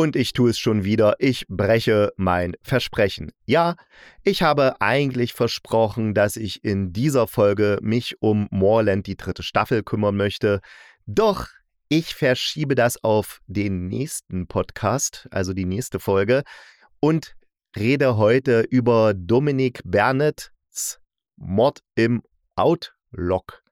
Und ich tue es schon wieder, ich breche mein Versprechen. Ja, ich habe eigentlich versprochen, dass ich in dieser Folge mich um Moorland die dritte Staffel kümmern möchte. Doch ich verschiebe das auf den nächsten Podcast, also die nächste Folge, und rede heute über Dominik Bernets Mord im Outlook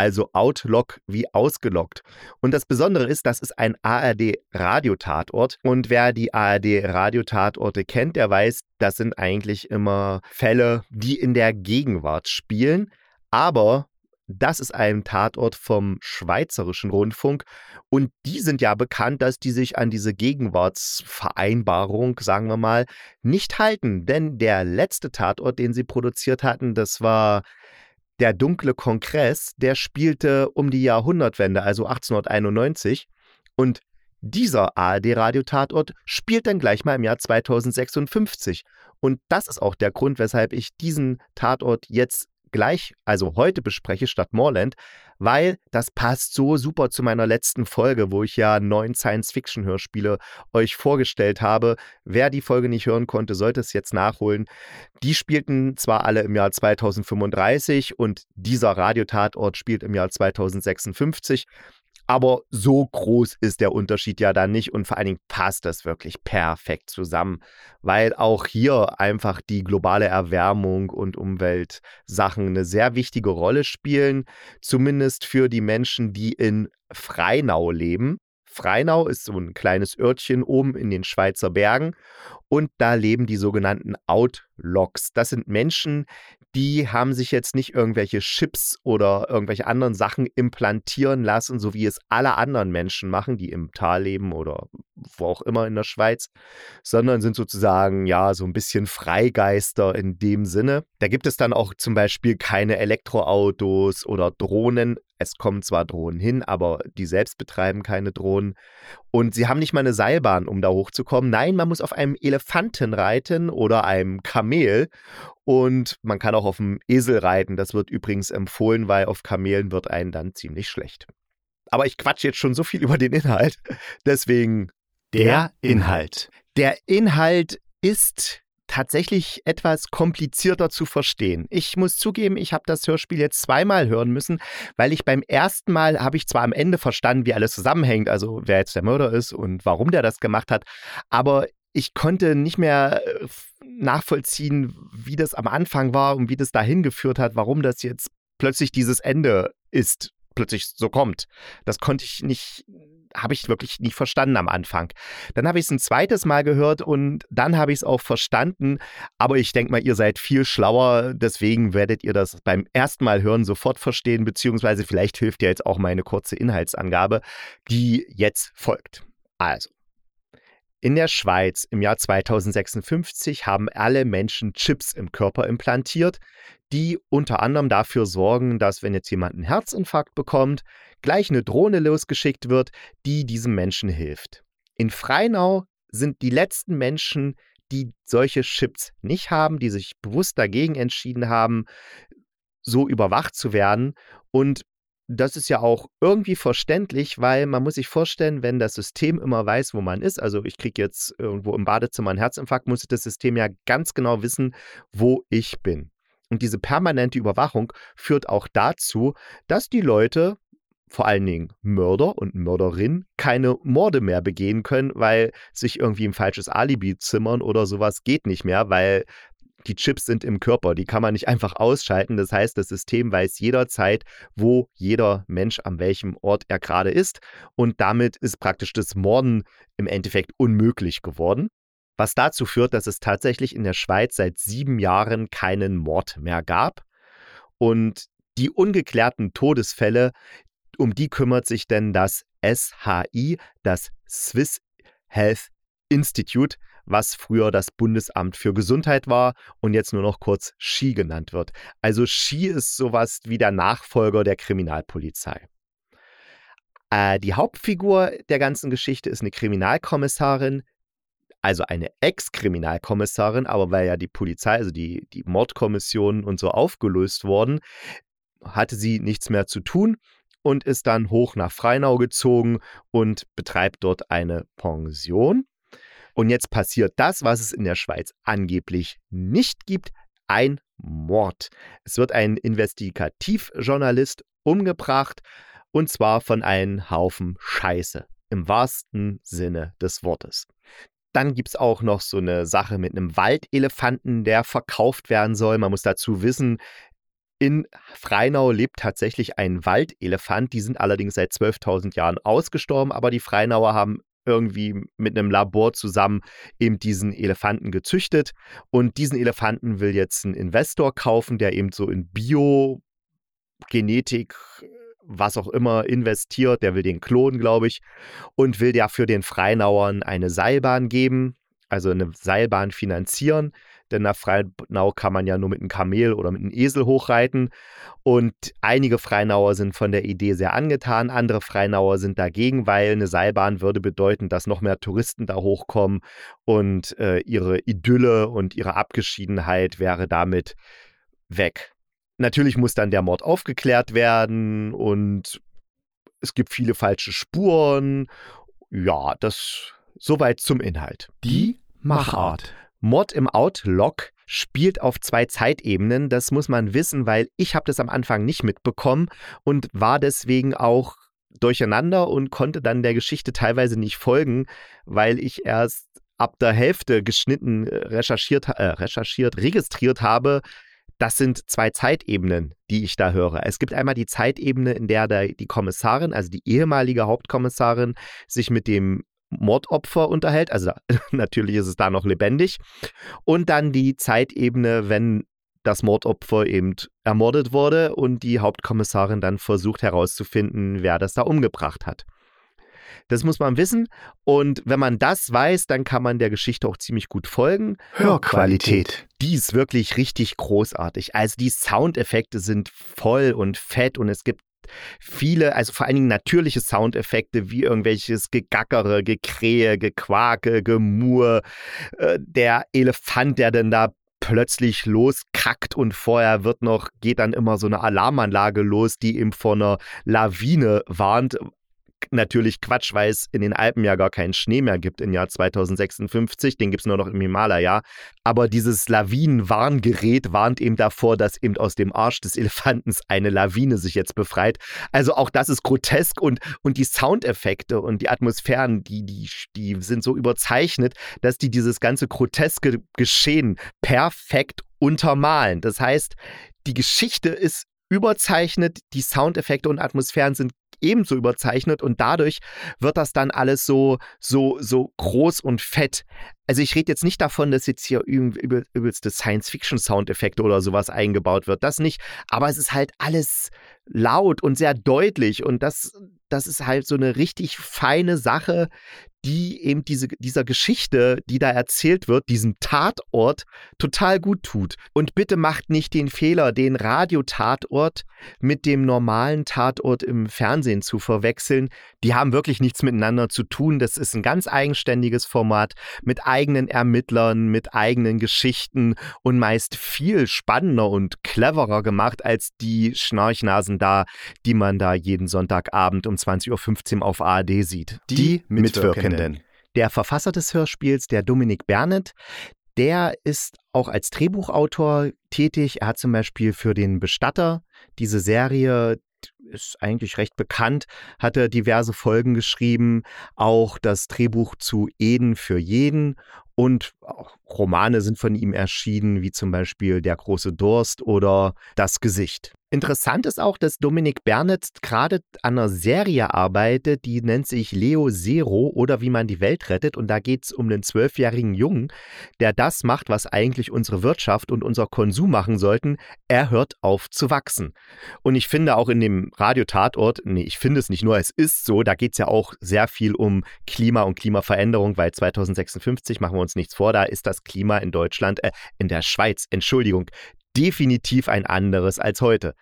also Outlock wie ausgelockt. Und das Besondere ist, das ist ein ARD-Radiotatort. Und wer die ARD-Radiotatorte kennt, der weiß, das sind eigentlich immer Fälle, die in der Gegenwart spielen. Aber das ist ein Tatort vom Schweizerischen Rundfunk und die sind ja bekannt, dass die sich an diese Gegenwartsvereinbarung, sagen wir mal, nicht halten. Denn der letzte Tatort, den sie produziert hatten, das war der dunkle Kongress, der spielte um die Jahrhundertwende, also 1891. Und dieser ARD-Radiotatort spielt dann gleich mal im Jahr 2056. Und das ist auch der Grund, weshalb ich diesen Tatort jetzt gleich, also heute bespreche statt Moorland, weil das passt so super zu meiner letzten Folge, wo ich ja neun Science-Fiction-Hörspiele euch vorgestellt habe. Wer die Folge nicht hören konnte, sollte es jetzt nachholen. Die spielten zwar alle im Jahr 2035 und dieser Radiotatort spielt im Jahr 2056. Aber so groß ist der Unterschied ja dann nicht und vor allen Dingen passt das wirklich perfekt zusammen, weil auch hier einfach die globale Erwärmung und Umweltsachen eine sehr wichtige Rolle spielen, zumindest für die Menschen, die in Freinau leben. Freinau ist so ein kleines Örtchen oben in den Schweizer Bergen und da leben die sogenannten Outlocks. Das sind Menschen, die haben sich jetzt nicht irgendwelche Chips oder irgendwelche anderen Sachen implantieren lassen, so wie es alle anderen Menschen machen, die im Tal leben oder wo auch immer in der Schweiz, sondern sind sozusagen ja so ein bisschen Freigeister in dem Sinne. Da gibt es dann auch zum Beispiel keine Elektroautos oder Drohnen. Es kommen zwar Drohnen hin, aber die selbst betreiben keine Drohnen. Und sie haben nicht mal eine Seilbahn, um da hochzukommen. Nein, man muss auf einem Elefanten reiten oder einem Kamel. Und man kann auch auf dem Esel reiten. Das wird übrigens empfohlen, weil auf Kamelen wird einen dann ziemlich schlecht. Aber ich quatsche jetzt schon so viel über den Inhalt. Deswegen der Inhalt. Der Inhalt ist tatsächlich etwas komplizierter zu verstehen. Ich muss zugeben, ich habe das Hörspiel jetzt zweimal hören müssen, weil ich beim ersten Mal habe ich zwar am Ende verstanden, wie alles zusammenhängt, also wer jetzt der Mörder ist und warum der das gemacht hat, aber ich konnte nicht mehr äh, nachvollziehen, wie das am Anfang war und wie das dahin geführt hat, warum das jetzt plötzlich dieses Ende ist, plötzlich so kommt. Das konnte ich nicht habe ich wirklich nicht verstanden am Anfang. Dann habe ich es ein zweites Mal gehört und dann habe ich es auch verstanden. Aber ich denke mal, ihr seid viel schlauer. Deswegen werdet ihr das beim ersten Mal hören sofort verstehen, beziehungsweise vielleicht hilft dir jetzt auch meine kurze Inhaltsangabe, die jetzt folgt. Also. In der Schweiz im Jahr 2056 haben alle Menschen Chips im Körper implantiert, die unter anderem dafür sorgen, dass wenn jetzt jemand einen Herzinfarkt bekommt, gleich eine Drohne losgeschickt wird, die diesem Menschen hilft. In Freinau sind die letzten Menschen, die solche Chips nicht haben, die sich bewusst dagegen entschieden haben, so überwacht zu werden. Und das ist ja auch irgendwie verständlich, weil man muss sich vorstellen, wenn das System immer weiß, wo man ist, also ich kriege jetzt irgendwo im Badezimmer einen Herzinfarkt, muss das System ja ganz genau wissen, wo ich bin. Und diese permanente Überwachung führt auch dazu, dass die Leute, vor allen Dingen Mörder und Mörderinnen, keine Morde mehr begehen können, weil sich irgendwie ein falsches Alibi zimmern oder sowas geht nicht mehr, weil die Chips sind im Körper, die kann man nicht einfach ausschalten. Das heißt, das System weiß jederzeit, wo jeder Mensch an welchem Ort er gerade ist. Und damit ist praktisch das Morden im Endeffekt unmöglich geworden was dazu führt, dass es tatsächlich in der Schweiz seit sieben Jahren keinen Mord mehr gab. Und die ungeklärten Todesfälle, um die kümmert sich denn das SHI, das Swiss Health Institute, was früher das Bundesamt für Gesundheit war und jetzt nur noch kurz SCHI genannt wird. Also SCHI ist sowas wie der Nachfolger der Kriminalpolizei. Äh, die Hauptfigur der ganzen Geschichte ist eine Kriminalkommissarin, also eine Ex-Kriminalkommissarin, aber weil ja die Polizei, also die, die Mordkommissionen und so aufgelöst wurden, hatte sie nichts mehr zu tun und ist dann hoch nach Freinau gezogen und betreibt dort eine Pension. Und jetzt passiert das, was es in der Schweiz angeblich nicht gibt, ein Mord. Es wird ein Investigativjournalist umgebracht und zwar von einem Haufen Scheiße im wahrsten Sinne des Wortes. Dann gibt es auch noch so eine Sache mit einem Waldelefanten, der verkauft werden soll. Man muss dazu wissen, in Freinau lebt tatsächlich ein Waldelefant. Die sind allerdings seit 12.000 Jahren ausgestorben, aber die Freinauer haben irgendwie mit einem Labor zusammen eben diesen Elefanten gezüchtet. Und diesen Elefanten will jetzt ein Investor kaufen, der eben so in Biogenetik was auch immer investiert, der will den klonen, glaube ich, und will dafür den Freinauern eine Seilbahn geben, also eine Seilbahn finanzieren. Denn nach Freinau kann man ja nur mit einem Kamel oder mit einem Esel hochreiten. Und einige Freinauer sind von der Idee sehr angetan, andere Freinauer sind dagegen, weil eine Seilbahn würde bedeuten, dass noch mehr Touristen da hochkommen und äh, ihre Idylle und ihre Abgeschiedenheit wäre damit weg. Natürlich muss dann der Mord aufgeklärt werden und es gibt viele falsche Spuren. Ja, das soweit zum Inhalt. Die Machart. Mord im Outlook spielt auf zwei Zeitebenen. Das muss man wissen, weil ich habe das am Anfang nicht mitbekommen und war deswegen auch durcheinander und konnte dann der Geschichte teilweise nicht folgen, weil ich erst ab der Hälfte geschnitten, äh, recherchiert, äh, recherchiert, registriert habe, das sind zwei Zeitebenen, die ich da höre. Es gibt einmal die Zeitebene, in der die Kommissarin, also die ehemalige Hauptkommissarin, sich mit dem Mordopfer unterhält. Also natürlich ist es da noch lebendig. Und dann die Zeitebene, wenn das Mordopfer eben ermordet wurde und die Hauptkommissarin dann versucht herauszufinden, wer das da umgebracht hat. Das muss man wissen. Und wenn man das weiß, dann kann man der Geschichte auch ziemlich gut folgen. Hörqualität. Die ist wirklich richtig großartig. Also die Soundeffekte sind voll und fett und es gibt viele, also vor allen Dingen natürliche Soundeffekte wie irgendwelches Gegackere, Gekrähe, Gequake, Gemur, äh, der Elefant, der denn da plötzlich loskackt und vorher wird noch, geht dann immer so eine Alarmanlage los, die ihm vor einer Lawine warnt, natürlich Quatsch, weil es in den Alpen ja gar keinen Schnee mehr gibt im Jahr 2056. Den gibt es nur noch im Himalaya. Aber dieses Lawinenwarngerät warnt eben davor, dass eben aus dem Arsch des Elefantens eine Lawine sich jetzt befreit. Also auch das ist grotesk und, und die Soundeffekte und die Atmosphären, die, die, die sind so überzeichnet, dass die dieses ganze groteske Geschehen perfekt untermalen. Das heißt, die Geschichte ist überzeichnet, die Soundeffekte und Atmosphären sind ebenso überzeichnet und dadurch wird das dann alles so, so, so groß und fett. Also ich rede jetzt nicht davon, dass jetzt hier übel, übelste Science-Fiction-Soundeffekte oder sowas eingebaut wird. Das nicht. Aber es ist halt alles laut und sehr deutlich. Und das, das ist halt so eine richtig feine Sache, die eben diese, dieser Geschichte, die da erzählt wird, diesem Tatort, total gut tut. Und bitte macht nicht den Fehler, den Radiotatort mit dem normalen Tatort im Fernsehen zu verwechseln. Die haben wirklich nichts miteinander zu tun. Das ist ein ganz eigenständiges Format mit eigenen Ermittlern, mit eigenen Geschichten und meist viel spannender und cleverer gemacht als die Schnarchnasen da, die man da jeden Sonntagabend um 20.15 Uhr auf ARD sieht. Die Mitwirkenden. Der Verfasser des Hörspiels, der Dominik Bernet, der ist auch als Drehbuchautor tätig. Er hat zum Beispiel für den Bestatter diese Serie ist eigentlich recht bekannt, hat er diverse Folgen geschrieben, auch das Drehbuch zu Eden für jeden und auch Romane sind von ihm erschienen, wie zum Beispiel Der große Durst oder Das Gesicht. Interessant ist auch, dass Dominik Bernett gerade an einer Serie arbeitet, die nennt sich Leo Zero oder wie man die Welt rettet. Und da geht es um einen zwölfjährigen Jungen, der das macht, was eigentlich unsere Wirtschaft und unser Konsum machen sollten. Er hört auf zu wachsen. Und ich finde auch in dem Radiotatort, nee, ich finde es nicht nur, es ist so, da geht es ja auch sehr viel um Klima und Klimaveränderung, weil 2056, machen wir uns nichts vor, da ist das Klima in Deutschland, äh, in der Schweiz, Entschuldigung, definitiv ein anderes als heute.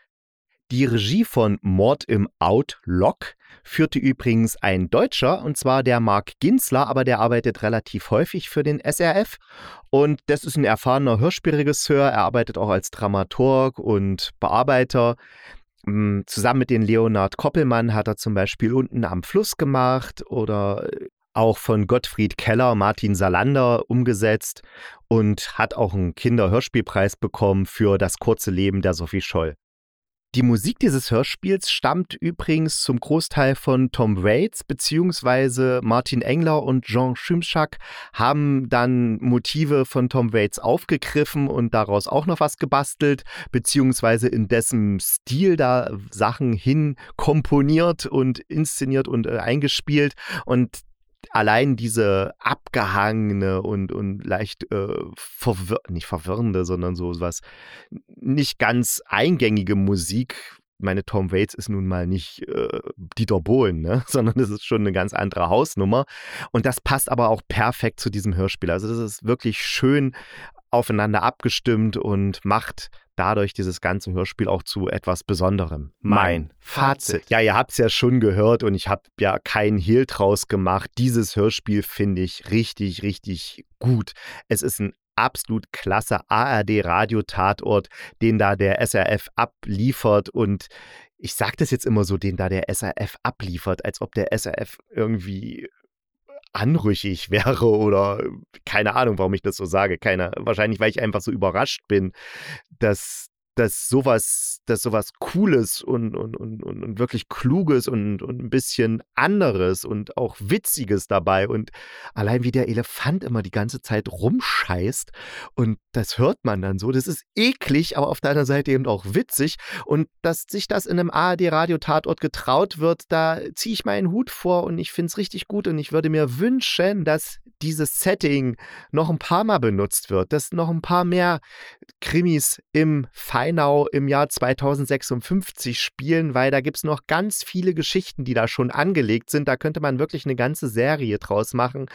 Die Regie von Mord im Outlook führte übrigens ein Deutscher, und zwar der Marc Ginzler, aber der arbeitet relativ häufig für den SRF. Und das ist ein erfahrener Hörspielregisseur. Er arbeitet auch als Dramaturg und Bearbeiter. Hm, zusammen mit den Leonard Koppelmann hat er zum Beispiel unten am Fluss gemacht oder auch von Gottfried Keller, Martin Salander umgesetzt und hat auch einen Kinderhörspielpreis bekommen für das kurze Leben der Sophie Scholl. Die Musik dieses Hörspiels stammt übrigens zum Großteil von Tom Waits, beziehungsweise Martin Engler und Jean Schimschak haben dann Motive von Tom Waits aufgegriffen und daraus auch noch was gebastelt, beziehungsweise in dessen Stil da Sachen hin komponiert und inszeniert und äh, eingespielt. Und allein diese abgehangene und, und leicht äh, verwir nicht verwirrende, sondern so was nicht ganz eingängige Musik. Meine Tom Waits ist nun mal nicht äh, Dieter Bohlen, ne? sondern das ist schon eine ganz andere Hausnummer. Und das passt aber auch perfekt zu diesem Hörspiel. Also das ist wirklich schön aufeinander abgestimmt und macht dadurch dieses ganze Hörspiel auch zu etwas Besonderem. Mein Fazit. Ja, ihr habt es ja schon gehört und ich habe ja keinen Hehl draus gemacht. Dieses Hörspiel finde ich richtig, richtig gut. Es ist ein absolut klasse ARD-Radio-Tatort, den da der SRF abliefert und ich sage das jetzt immer so, den da der SRF abliefert, als ob der SRF irgendwie anrüchig wäre oder keine Ahnung, warum ich das so sage. Keine, wahrscheinlich, weil ich einfach so überrascht bin, dass, dass sowas, dass sowas Cooles und, und, und, und wirklich Kluges und, und ein bisschen anderes und auch Witziges dabei und allein wie der Elefant immer die ganze Zeit rumscheißt und das hört man dann so, das ist eklig, aber auf deiner Seite eben auch witzig und dass sich das in einem ARD-Radio-Tatort getraut wird, da ziehe ich meinen Hut vor und ich finde es richtig gut und ich würde mir wünschen, dass dieses Setting noch ein paar Mal benutzt wird, dass noch ein paar mehr Krimis im Feind Rheinau im Jahr 2056 spielen, weil da gibt es noch ganz viele Geschichten, die da schon angelegt sind. Da könnte man wirklich eine ganze Serie draus machen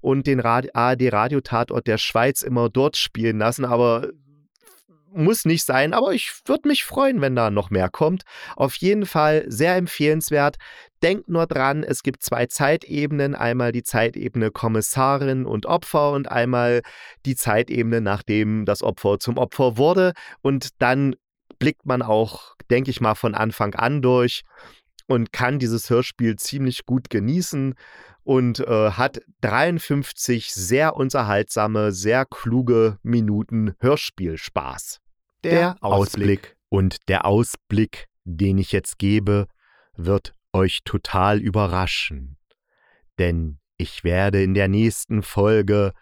und den ARD-Radiotatort der Schweiz immer dort spielen lassen. Aber muss nicht sein, aber ich würde mich freuen, wenn da noch mehr kommt. Auf jeden Fall sehr empfehlenswert. Denkt nur dran, es gibt zwei Zeitebenen. Einmal die Zeitebene Kommissarin und Opfer und einmal die Zeitebene, nachdem das Opfer zum Opfer wurde. Und dann blickt man auch, denke ich mal, von Anfang an durch und kann dieses Hörspiel ziemlich gut genießen und äh, hat 53 sehr unterhaltsame, sehr kluge Minuten Hörspielspaß der Ausblick. Und der Ausblick, den ich jetzt gebe, wird euch total überraschen. Denn ich werde in der nächsten Folge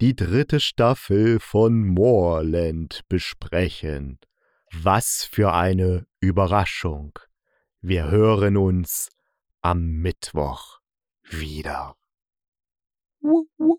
die dritte Staffel von Moorland besprechen. Was für eine Überraschung. Wir hören uns am Mittwoch wieder. Wuh, wuh.